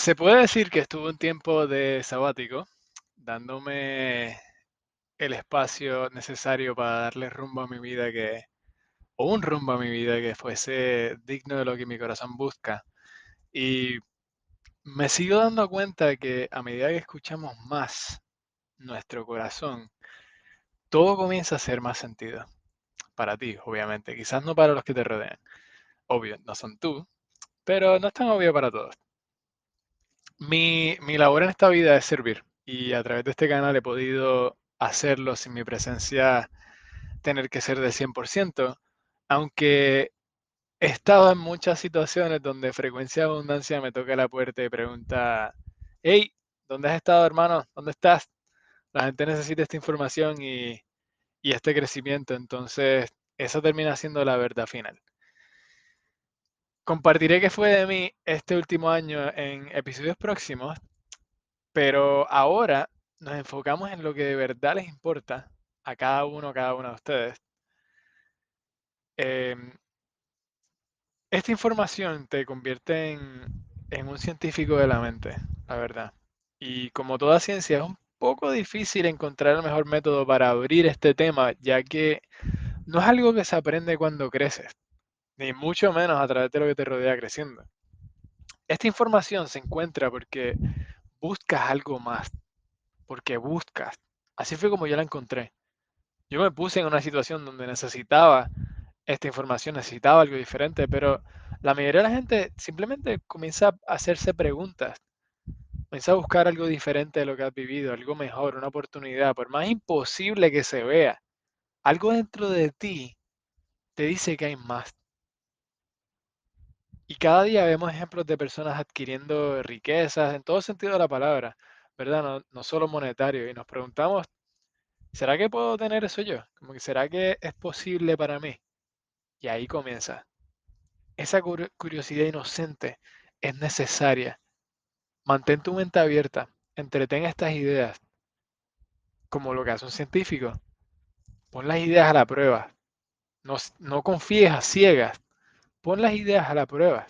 Se puede decir que estuve un tiempo de sabático, dándome el espacio necesario para darle rumbo a mi vida que, o un rumbo a mi vida que fuese digno de lo que mi corazón busca. Y me sigo dando cuenta que a medida que escuchamos más nuestro corazón, todo comienza a hacer más sentido. Para ti, obviamente. Quizás no para los que te rodean. Obvio, no son tú, pero no es tan obvio para todos. Mi, mi labor en esta vida es servir y a través de este canal he podido hacerlo sin mi presencia tener que ser del 100%, aunque he estado en muchas situaciones donde frecuencia de abundancia me toca la puerta y pregunta, hey, ¿dónde has estado hermano? ¿Dónde estás? La gente necesita esta información y, y este crecimiento, entonces eso termina siendo la verdad final. Compartiré qué fue de mí este último año en episodios próximos, pero ahora nos enfocamos en lo que de verdad les importa a cada uno, cada una de ustedes. Em, esta información te convierte en, en un científico de la mente, la verdad. Y como toda ciencia, es un poco difícil encontrar el mejor método para abrir este tema, ya que no es algo que se aprende cuando creces, ni mucho menos a través de lo que te rodea creciendo. Esta información se encuentra porque buscas algo más, porque buscas. Así fue como yo la encontré. Yo me puse en una situación donde necesitaba esta información, necesitaba algo diferente, pero la mayoría de la gente simplemente comienza a hacerse preguntas, comienza a buscar algo diferente de lo que has vivido, algo mejor, una oportunidad, por más imposible que se vea, algo dentro de ti te dice que hay más. Y cada día vemos ejemplos de personas adquiriendo riquezas en todo sentido de la palabra, ¿verdad? No, no solo monetario. Y nos preguntamos, ¿será que puedo tener eso yo? Como que, ¿será que es posible para mí? Y ahí comienza. Esa curiosidad inocente es necesaria. Mantén tu mente abierta, entretén estas ideas, como lo que hace un científico. Pon las ideas a la prueba. No, no confíes a ciegas Pon las ideas a la prueba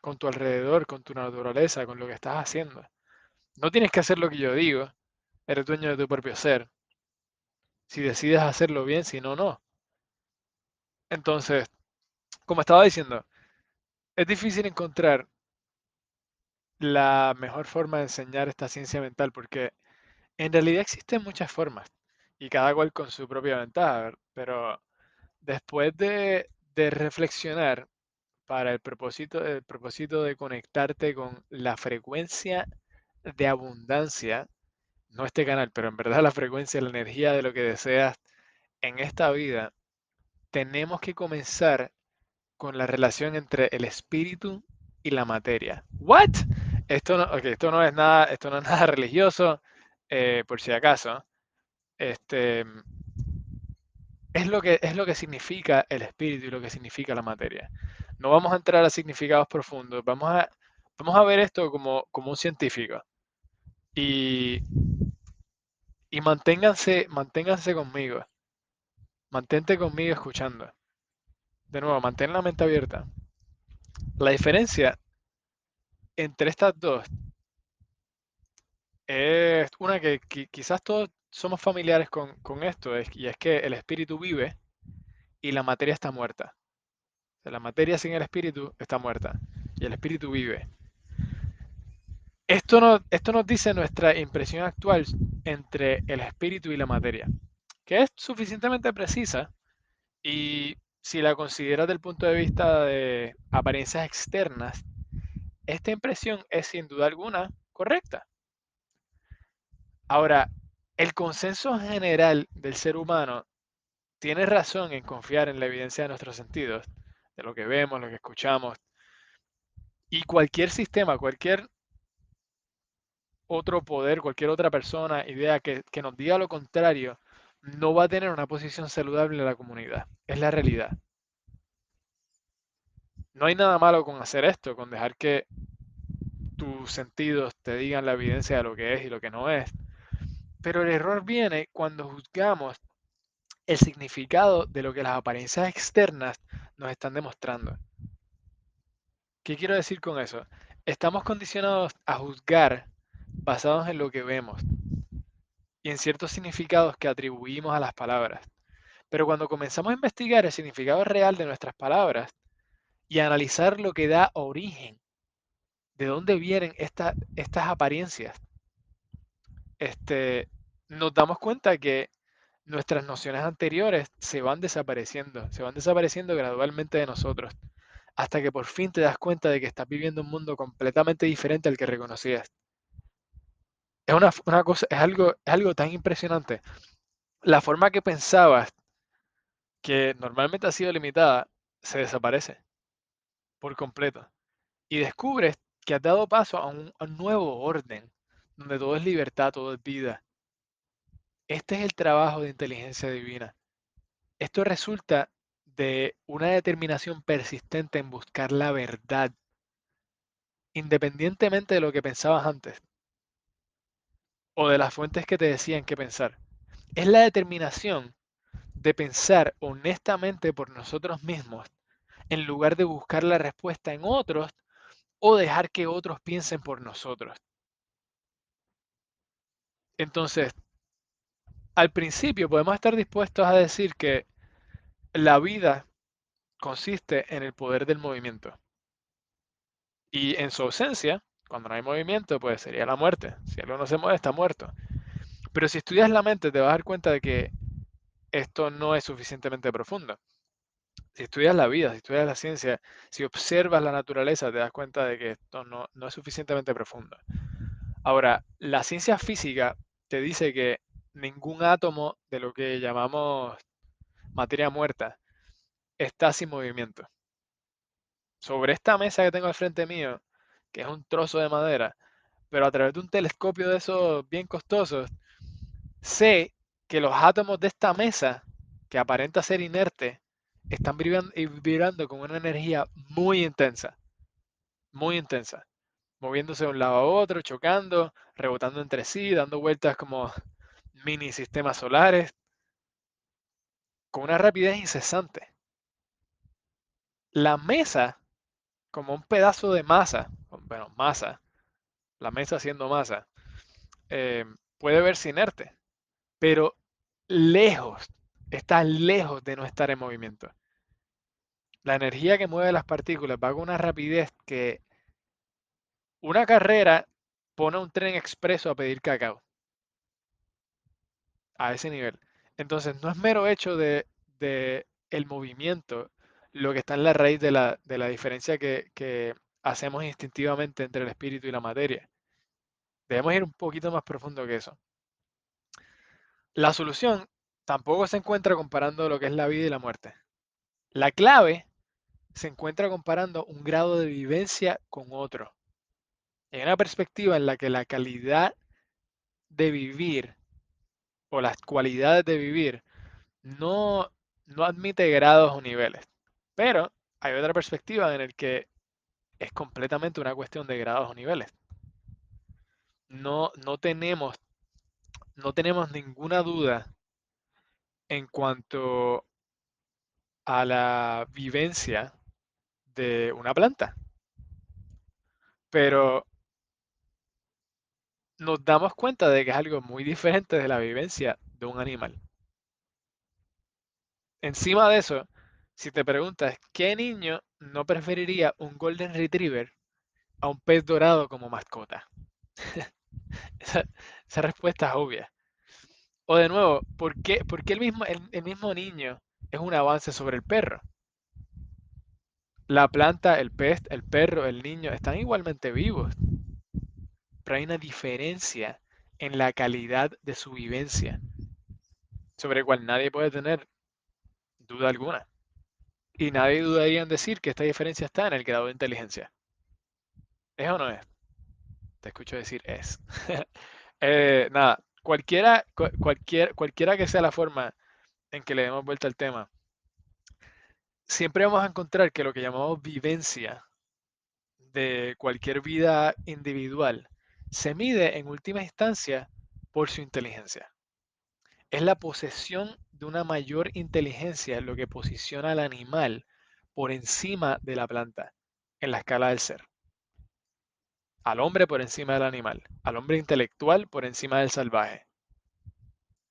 con tu alrededor, con tu naturaleza, con lo que estás haciendo. No tienes que hacer lo que yo digo. Eres dueño de tu propio ser. Si decides hacerlo bien, si no, no. Entonces, como estaba diciendo, es difícil encontrar la mejor forma de enseñar esta ciencia mental porque en realidad existen muchas formas y cada cual con su propia ventaja, pero después de de reflexionar para el propósito, el propósito de conectarte con la frecuencia de abundancia, no este canal, pero en verdad la frecuencia, la energía de lo que deseas en esta vida, tenemos que comenzar con la relación entre el espíritu y la materia. ¿What? Esto no, esto no es nada, esto no es nada religioso, eh, por si acaso. Este, es lo, que, es lo que significa el espíritu y lo que significa la materia. No vamos a entrar a significados profundos, vamos a, vamos a ver esto como, como un científico. Y, y manténganse, manténganse conmigo. Mantente conmigo escuchando. De nuevo, mantén la mente abierta. La diferencia entre estas dos es una que quizás todos somos familiares con, esto, y es que el espíritu vive y la materia está muerta. la materia sin el espíritu está muerta y el espíritu vive. Esto, no, esto nos dice nuestra impresión actual entre el espíritu y la materia, que es suficientemente precisa y si la consideras desde el punto de vista de apariencias externas, esta impresión es sin duda alguna correcta. Ahora, el consenso general del ser humano tiene razón en confiar en la evidencia de nuestros sentidos, de lo que vemos, lo que escuchamos. Y cualquier sistema, cualquier otro poder, cualquier otra persona, idea que, nos diga lo contrario, no va a tener una posición saludable en la comunidad. Es la realidad. No hay nada malo con hacer esto, con dejar que tus sentidos te digan la evidencia de lo que es y lo que no es. Pero el error viene cuando juzgamos el significado de lo que las apariencias externas nos están demostrando. ¿Qué quiero decir con eso? estamos condicionados a juzgar basados en lo que vemos y en ciertos significados que atribuimos a las palabras. Pero cuando comenzamos a investigar el significado real de nuestras palabras y a analizar lo que da origen, de dónde vienen estas apariencias, este, nos damos cuenta que nuestras nociones anteriores se van desapareciendo, se van desapareciendo gradualmente de nosotros, hasta que por fin te das cuenta de que estás viviendo un mundo completamente diferente al que reconocías. Es una, cosa, es algo, es algo tan impresionante. La forma que pensabas, que normalmente ha sido limitada, se desaparece por completo. Y descubres que has dado paso a un nuevo orden, donde todo es libertad, todo es vida. Este es el trabajo de inteligencia divina. Esto resulta de una determinación persistente en buscar la verdad, independientemente de lo que pensabas antes o de las fuentes que te decían qué pensar. Es la determinación de pensar honestamente por nosotros mismos en lugar de buscar la respuesta en otros o dejar que otros piensen por nosotros. Entonces, al principio podemos estar dispuestos a decir que la vida consiste en el poder del movimiento. Y en su ausencia, cuando no hay movimiento, pues sería la muerte. Si algo no se mueve, está muerto. Pero si estudias la mente, te vas a dar cuenta de que esto no es suficientemente profundo. Si estudias la vida, si estudias la ciencia, si observas la naturaleza, te das cuenta de que esto no, no es suficientemente profundo. Ahora, la ciencia física te dice que ningún átomo de lo que llamamos materia muerta está sin movimiento. Sobre esta mesa que tengo al frente mío, que es un trozo de madera, pero a través de un telescopio de esos bien costosos, sé que los átomos de esta mesa, que aparenta ser inerte, están vibrando con una energía muy intensa, muy intensa moviéndose de un lado a otro, chocando, rebotando entre sí, dando vueltas como mini sistemas solares, con una rapidez incesante. La mesa, como un pedazo de masa, bueno, masa, la mesa siendo masa, eh, puede verse inerte, pero lejos, está lejos de no estar en movimiento. La energía que mueve las partículas va con una rapidez que una carrera pone un tren expreso a pedir cacao. A ese nivel. Entonces, no es mero hecho de, el movimiento lo que está en la raíz de la, diferencia que, que hacemos instintivamente entre el espíritu y la materia. Debemos ir un poquito más profundo que eso. La solución tampoco se encuentra comparando lo que es la vida y la muerte. La clave se encuentra comparando un grado de vivencia con otro. Hay una perspectiva en la que la calidad de vivir o las cualidades de vivir no, no admite grados o niveles. Pero hay otra perspectiva en la que es completamente una cuestión de grados o niveles. No, no, tenemos, no tenemos ninguna duda en cuanto a la vivencia de una planta. Pero nos damos cuenta de que es algo muy diferente de la vivencia de un animal. Encima de eso, si te preguntas, ¿qué niño no preferiría un Golden Retriever a un pez dorado como mascota? esa, respuesta es obvia. O de nuevo, ¿por qué, el, mismo, niño es un avance sobre el perro? La planta, el pez, el perro, el niño están igualmente vivos pero hay una diferencia en la calidad de su vivencia, sobre el cual nadie puede tener duda alguna. Y nadie dudaría en decir que esta diferencia está en el grado de inteligencia. ¿Es o no es? Te escucho decir es. Eh, nada, cualquiera, cualquier, cualquiera que sea la forma en que le demos vuelta al tema, siempre vamos a encontrar que lo que llamamos vivencia de cualquier vida individual se mide en última instancia por su inteligencia. Es la posesión de una mayor inteligencia lo que posiciona al animal por encima de la planta en la escala del ser. al hombre por encima del animal, al hombre intelectual por encima del salvaje.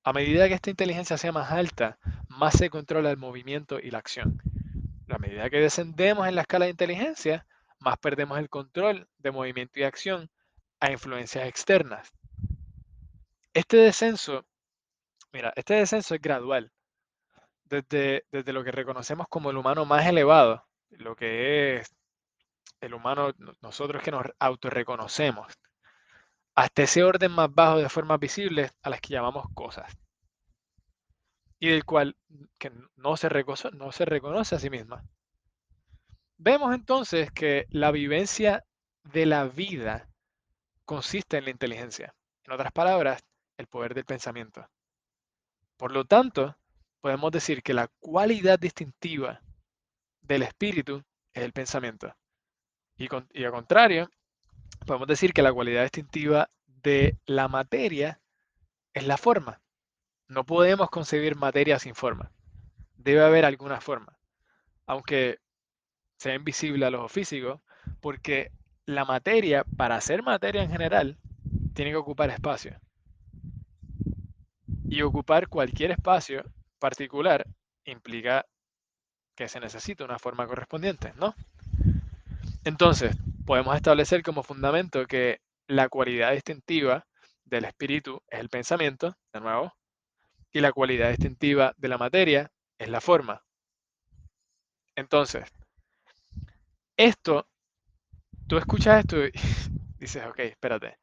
A medida que esta inteligencia sea más alta, más se controla el movimiento y la acción. A medida que descendemos en la escala de inteligencia, más perdemos el control de movimiento y acción a influencias externas. Este descenso, mira, este descenso es gradual. Desde, desde lo que reconocemos como el humano más elevado, lo que es el humano, nosotros que nos autorreconocemos, hasta ese orden más bajo de formas visibles a las que llamamos cosas, y del cual que no se, reconoce, no se reconoce a sí misma. Vemos entonces que la vivencia de la vida consiste en la inteligencia. En otras palabras, el poder del pensamiento. Por lo tanto, podemos decir que la cualidad distintiva del espíritu es el pensamiento. Y, y al contrario, podemos decir que la cualidad distintiva de la materia es la forma. No podemos concebir materia sin forma. Debe haber alguna forma. Aunque sea invisible a los físicos, porque la materia, para ser materia en general, tiene que ocupar espacio. Y ocupar cualquier espacio particular implica que se necesita una forma correspondiente, ¿no? Entonces, podemos establecer como fundamento que la cualidad distintiva del espíritu es el pensamiento, de nuevo, y la cualidad distintiva de la materia es la forma. Entonces, esto, tú escuchas esto y dices, ok, espérate,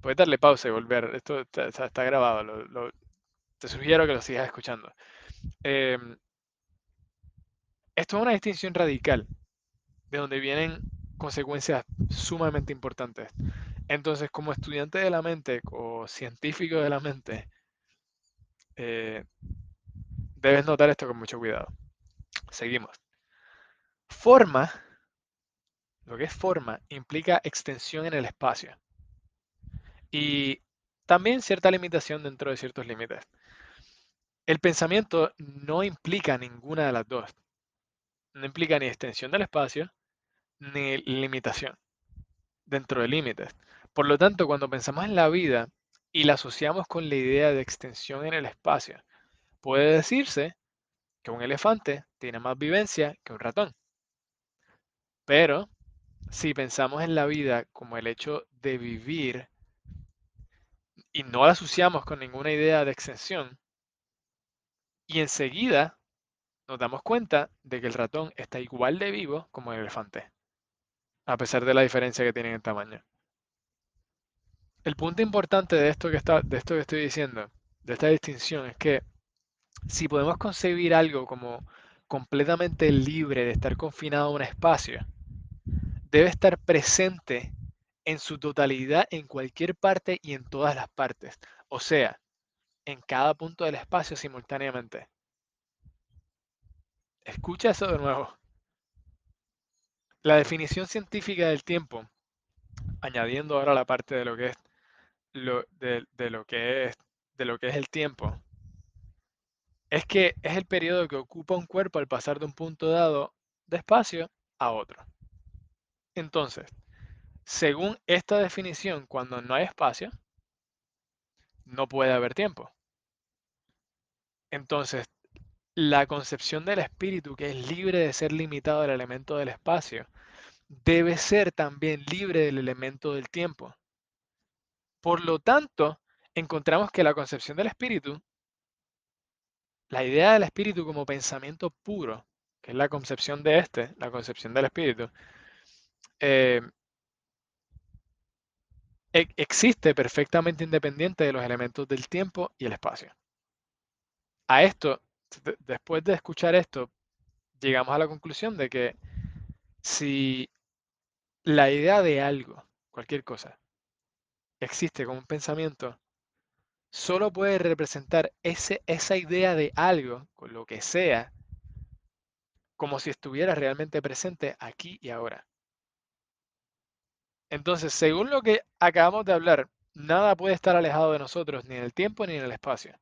puedes darle pausa y volver, esto está, grabado, te sugiero que lo sigas escuchando. Em, esto es una distinción radical, de donde vienen consecuencias sumamente importantes. Entonces, como estudiante de la mente o científico de la mente, eh, debes notar esto con mucho cuidado. Seguimos. Forma, lo que es forma, implica extensión en el espacio. Y también cierta limitación dentro de ciertos límites. El pensamiento no implica ninguna de las dos. No implica ni extensión del espacio, ni limitación dentro de límites. Por lo tanto, cuando pensamos en la vida y la asociamos con la idea de extensión en el espacio, puede decirse que un elefante tiene más vivencia que un ratón. Pero si pensamos en la vida como el hecho de vivir y no la asociamos con ninguna idea de extensión, y enseguida nos damos cuenta de que el ratón está igual de vivo como el elefante a pesar de la diferencia que tienen en tamaño. El punto importante de esto que, está, de esto que estoy diciendo, de esta distinción, es que si podemos concebir algo como completamente libre de estar confinado a un espacio, debe estar presente en su totalidad en cualquier parte y en todas las partes, o sea, en cada punto del espacio simultáneamente. Escucha eso de nuevo. La definición científica del tiempo, añadiendo ahora la parte de lo que es de, lo que es de lo que es el tiempo, es que es el periodo que ocupa un cuerpo al pasar de un punto dado de espacio a otro. Entonces, según esta definición, cuando no hay espacio, no puede haber tiempo. Entonces, la concepción del espíritu, que es libre de ser limitado al elemento del espacio, debe ser también libre del elemento del tiempo. Por lo tanto, encontramos que la concepción del espíritu, la idea del espíritu como pensamiento puro, que es la concepción de este, la concepción del espíritu, eh, e-, existe perfectamente independiente de los elementos del tiempo y el espacio. A esto después de escuchar esto, llegamos a la conclusión de que si la idea de algo, cualquier cosa, existe como un pensamiento, solo puede representar ese, esa idea de algo, con lo que sea, como si estuviera realmente presente aquí y ahora. Entonces, según lo que acabamos de hablar, nada puede estar alejado de nosotros, ni en el tiempo ni en el espacio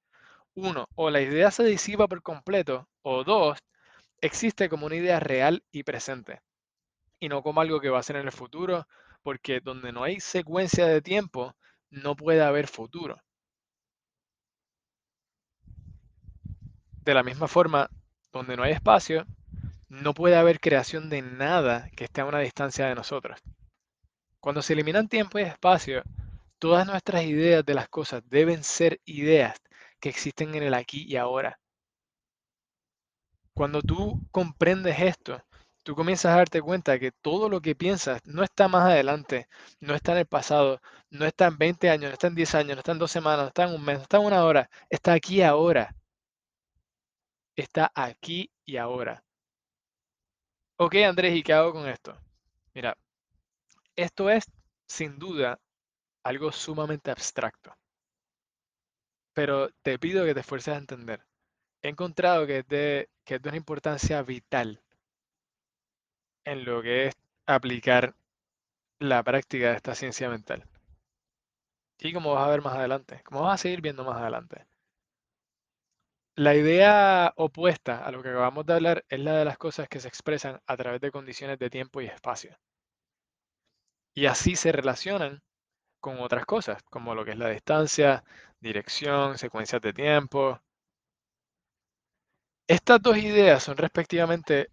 uno, o la idea se disipa por completo, o dos, existe como una idea real y presente, y no como algo que va a ser en el futuro porque donde no hay secuencia de tiempo, no puede haber futuro. De la misma forma, donde no hay espacio, no puede haber creación de nada que esté a una distancia de nosotros. Cuando se eliminan tiempo y espacio, todas nuestras ideas de las cosas deben ser ideas que existen en el aquí y ahora. Cuando tú comprendes esto, tú comienzas a darte cuenta que todo lo que piensas no está más adelante, no está en el pasado, no está en 20 años, no está en 10 años, no está en dos semanas, no está en un mes, no está en una hora, está aquí ahora está aquí y ahora. Ok, Andrés, ¿y qué hago con esto? Mira, esto es sin duda algo sumamente abstracto, pero te pido que te esfuerces a entender. He encontrado que es de, que es de una importancia vital en lo que es aplicar la práctica de esta ciencia mental. Y como vas a ver más adelante, como vas a seguir viendo más adelante. La idea opuesta a lo que acabamos de hablar es la de las cosas que se expresan a través de condiciones de tiempo y espacio. Y así se relacionan con otras cosas, como lo que es la distancia, dirección, secuencias de tiempo. Estas dos ideas son respectivamente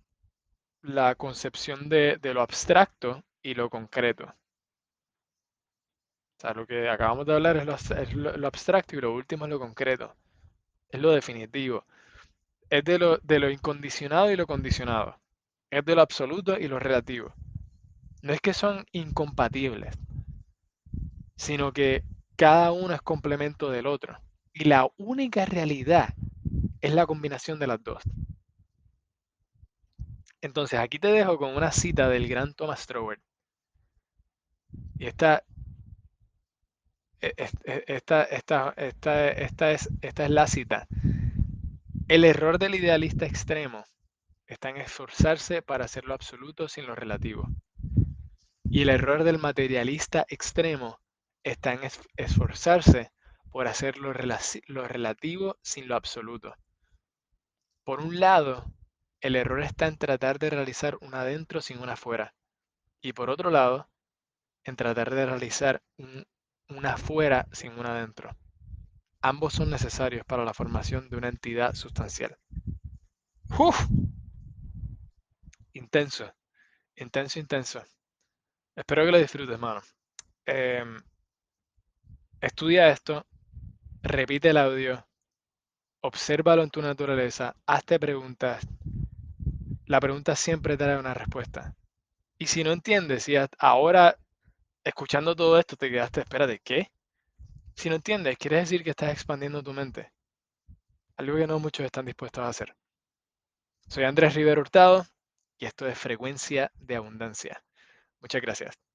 la concepción de, lo abstracto y lo concreto. O sea, lo que acabamos de hablar es lo abstracto y lo último es lo concreto es lo definitivo. Es de lo, de lo incondicionado y lo condicionado. Es de lo absoluto y lo relativo. No es que son incompatibles, sino que cada uno es complemento del otro. Y la única realidad es la combinación de las dos. Entonces, aquí te dejo con una cita del gran Thomas Trowell. Y esta e, e, esta, esta, esta, esta, es, esta es la cita. El error del idealista extremo está en esforzarse para hacer lo absoluto sin lo relativo. Y el error del materialista extremo está en esforzarse por hacer lo, relativo sin lo absoluto. Por un lado, el error está en tratar de realizar un adentro sin una afuera. Y por otro lado, en tratar de realizar un una afuera sin una adentro. Ambos son necesarios para la formación de una entidad sustancial. ¡Uf! Intenso, intenso, intenso. Espero que lo disfrutes, mano. Em, estudia esto, repite el audio, obsérvalo en tu naturaleza, hazte preguntas. La pregunta siempre trae una respuesta. Y si no entiendes, si ahora escuchando todo esto te quedaste, espérate, ¿qué? Si no entiendes, quiere decir que estás expandiendo tu mente. Algo que no muchos están dispuestos a hacer. Soy Andrés Rivero Hurtado y esto es Frecuencia de Abundancia. Muchas gracias.